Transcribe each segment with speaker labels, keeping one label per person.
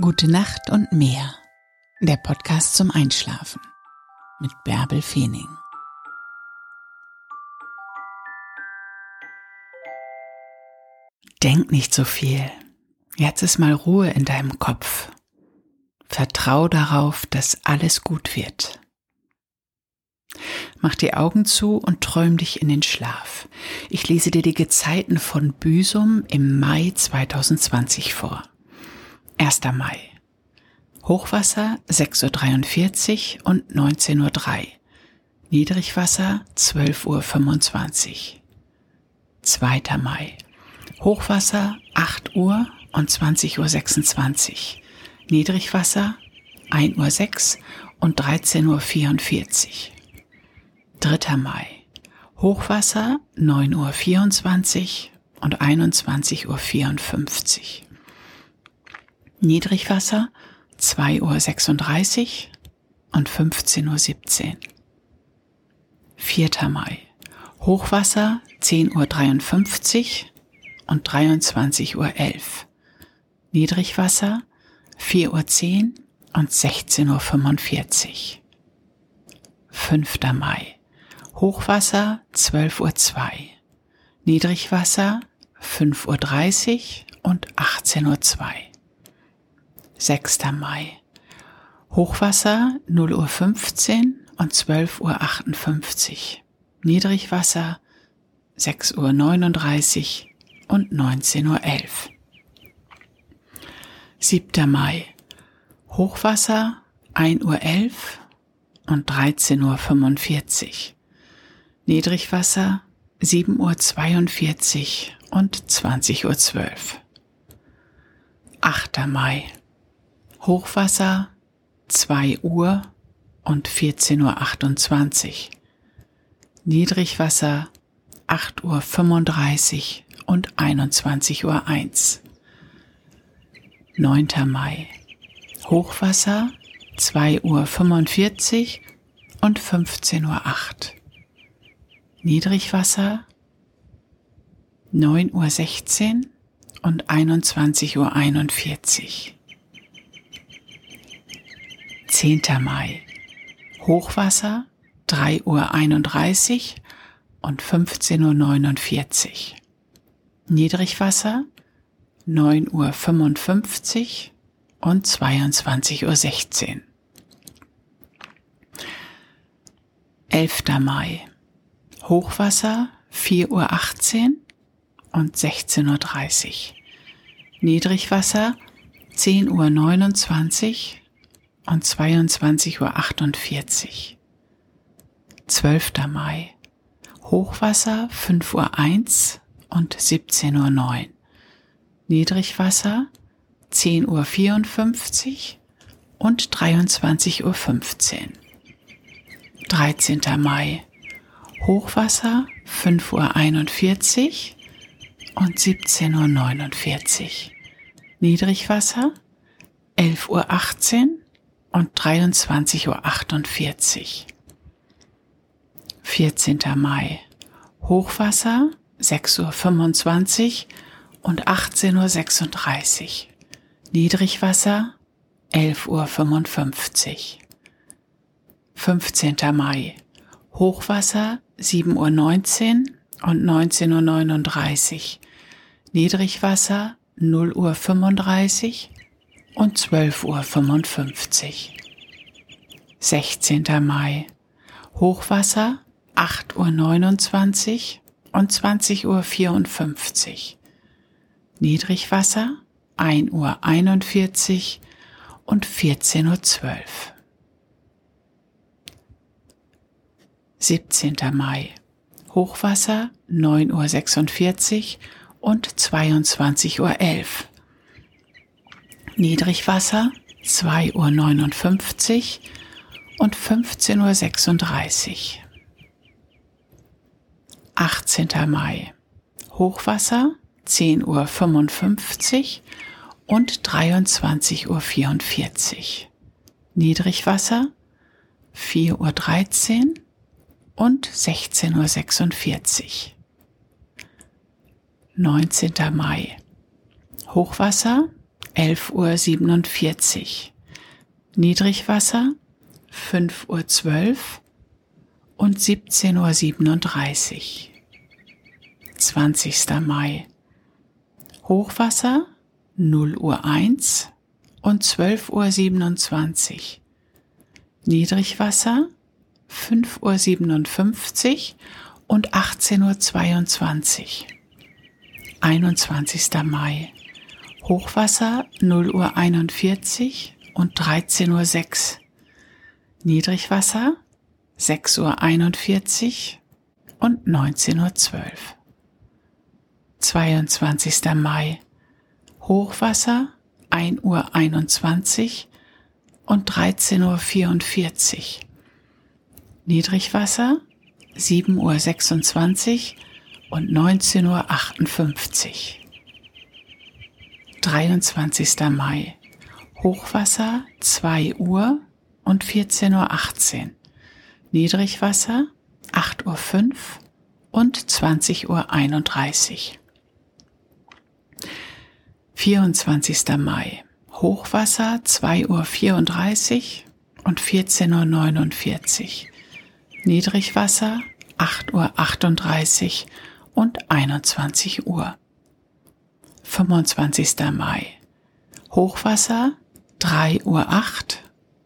Speaker 1: Gute Nacht und mehr. Der Podcast zum Einschlafen mit Bärbel Feening. Denk nicht so viel. Jetzt ist mal Ruhe in deinem Kopf. Vertrau darauf, dass alles gut wird. Mach die Augen zu und träum dich in den Schlaf. Ich lese dir die Gezeiten von Büsum im Mai 2020 vor. 1. Mai. Hochwasser 6.43 Uhr und 19.03 Uhr. Niedrigwasser 12.25 Uhr. 2. Mai. Hochwasser 8 Uhr und 20.26 Uhr. Niedrigwasser 1.06 Uhr und 13.44 Uhr. 3. Mai. Hochwasser 9.24 Uhr und 21.54 Uhr. Niedrigwasser 2.36 Uhr und 15.17 Uhr. 4. Mai. Hochwasser 10.53 Uhr und 23.11 Uhr. Niedrigwasser 4.10 Uhr und 16.45 Uhr. 5. Mai. Hochwasser 12.02 Uhr. Niedrigwasser 5.30 Uhr und 18.02 Uhr. 6. Mai. Hochwasser 0 Uhr 15 und 12 Uhr 58. Niedrigwasser 6 Uhr 39 und 19 Uhr 11. 7. Mai. Hochwasser 1 Uhr 11 und 13 Uhr 45. Niedrigwasser 7 Uhr 42 und 20 Uhr 12. 8. Mai. Hochwasser 2 Uhr und 14.28 Uhr. Niedrigwasser 8 Uhr 35 und 21 Uhr 1. 9. Mai. Hochwasser 2 Uhr 45 und 15 Uhr 8. Niedrigwasser 9 Uhr 16 und 21 Uhr 41. 10. Mai. Hochwasser 3 Uhr 31 und 15 Uhr 49. Niedrigwasser 9 Uhr 55 und 22 Uhr 16. 11. Mai. Hochwasser 4 Uhr 18 und 16 Uhr 30. Niedrigwasser 10 Uhr 29 und 22.48 Uhr. 12. Mai. Hochwasser 5.01 Uhr und 17.09 Uhr. Niedrigwasser 10.54 Uhr und 23.15 Uhr. 13. Mai. Hochwasser 5.41 Uhr und 17.49 Uhr. Niedrigwasser 11.18 Uhr und 23.48 Uhr. 14. Mai. Hochwasser 6.25 Uhr und 18.36 Uhr. Niedrigwasser 11.55 Uhr. 15. Mai. Hochwasser 7.19 Uhr und 19.39 Uhr. Niedrigwasser 0.35 Uhr und 12.55 Uhr. 16. Mai. Hochwasser 8.29 Uhr und 20.54 Uhr. Niedrigwasser 1.41 Uhr und 14.12 Uhr. 17. Mai. Hochwasser 9.46 Uhr und 22.11 Uhr. Niedrigwasser 2.59 Uhr und 15.36 Uhr. 18. Mai. Hochwasser 10.55 Uhr und 23.44 Uhr. Niedrigwasser 4.13 Uhr und 16.46 Uhr. 19. Mai. Hochwasser 11.47 Uhr. Niedrigwasser 5.12 Uhr und 17.37 Uhr. 20. Mai. Hochwasser 0 Uhr 1 und 12.27 Uhr. Niedrigwasser 5.57 Uhr und 18.22 Uhr. 21. Mai. Hochwasser 0 Uhr 41 und 13.06 Uhr. Niedrigwasser 6 Uhr 41 und 19.12 Uhr. 22. Mai. Hochwasser 1 Uhr 21 und 13.44 Uhr. Niedrigwasser 7 Uhr 26 und 19.58 Uhr. 23. Mai. Hochwasser 2 Uhr und 14.18 Uhr. Niedrigwasser 8.05 Uhr und 20.31 Uhr. 24. Mai. Hochwasser 2.34 Uhr und 14.49 Uhr. Niedrigwasser 8.38 Uhr und 21 Uhr. 25. Mai. Hochwasser 3.08 Uhr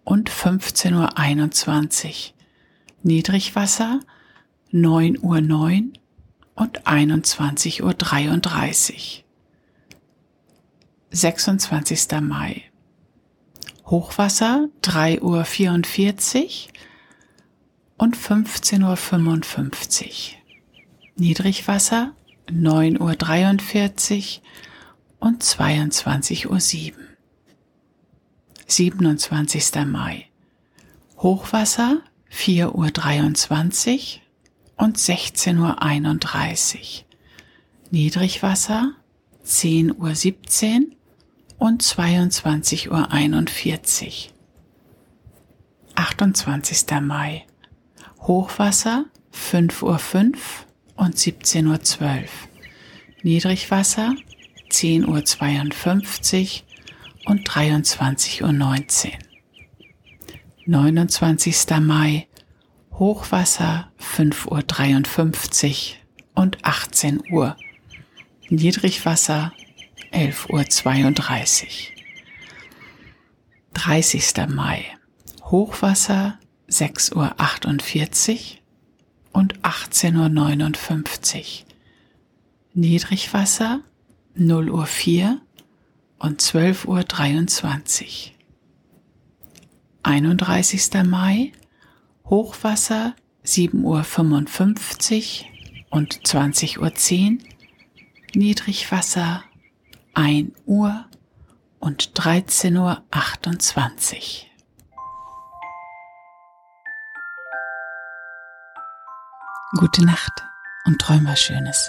Speaker 1: und 15.21 Uhr. Niedrigwasser 9.09 Uhr und 21.33 Uhr. 26. Mai. Hochwasser 3.44 Uhr und 15.55 Uhr. Niedrigwasser 9.43 Uhr und 22.07 Uhr. 27. Mai. Hochwasser 4.23 Uhr und 16.31 Uhr. Niedrigwasser 10.17 Uhr und 22.41 Uhr. 28. Mai. Hochwasser 5.05 Uhr und 17.12 Uhr. Niedrigwasser 10.52 Uhr und 23.19 Uhr. 29. Mai. Hochwasser 5.53 Uhr und 18 Uhr. Niedrigwasser 11.32 Uhr. 30. Mai. Hochwasser 6.48 Uhr und 18.59 Uhr. Niedrigwasser 0 Uhr 4 und 12.23 Uhr. 31. Mai Hochwasser 7.55 Uhr und 20.10 Uhr. Niedrigwasser 1 Uhr und 13.28 Uhr. Gute Nacht und träum was Schönes.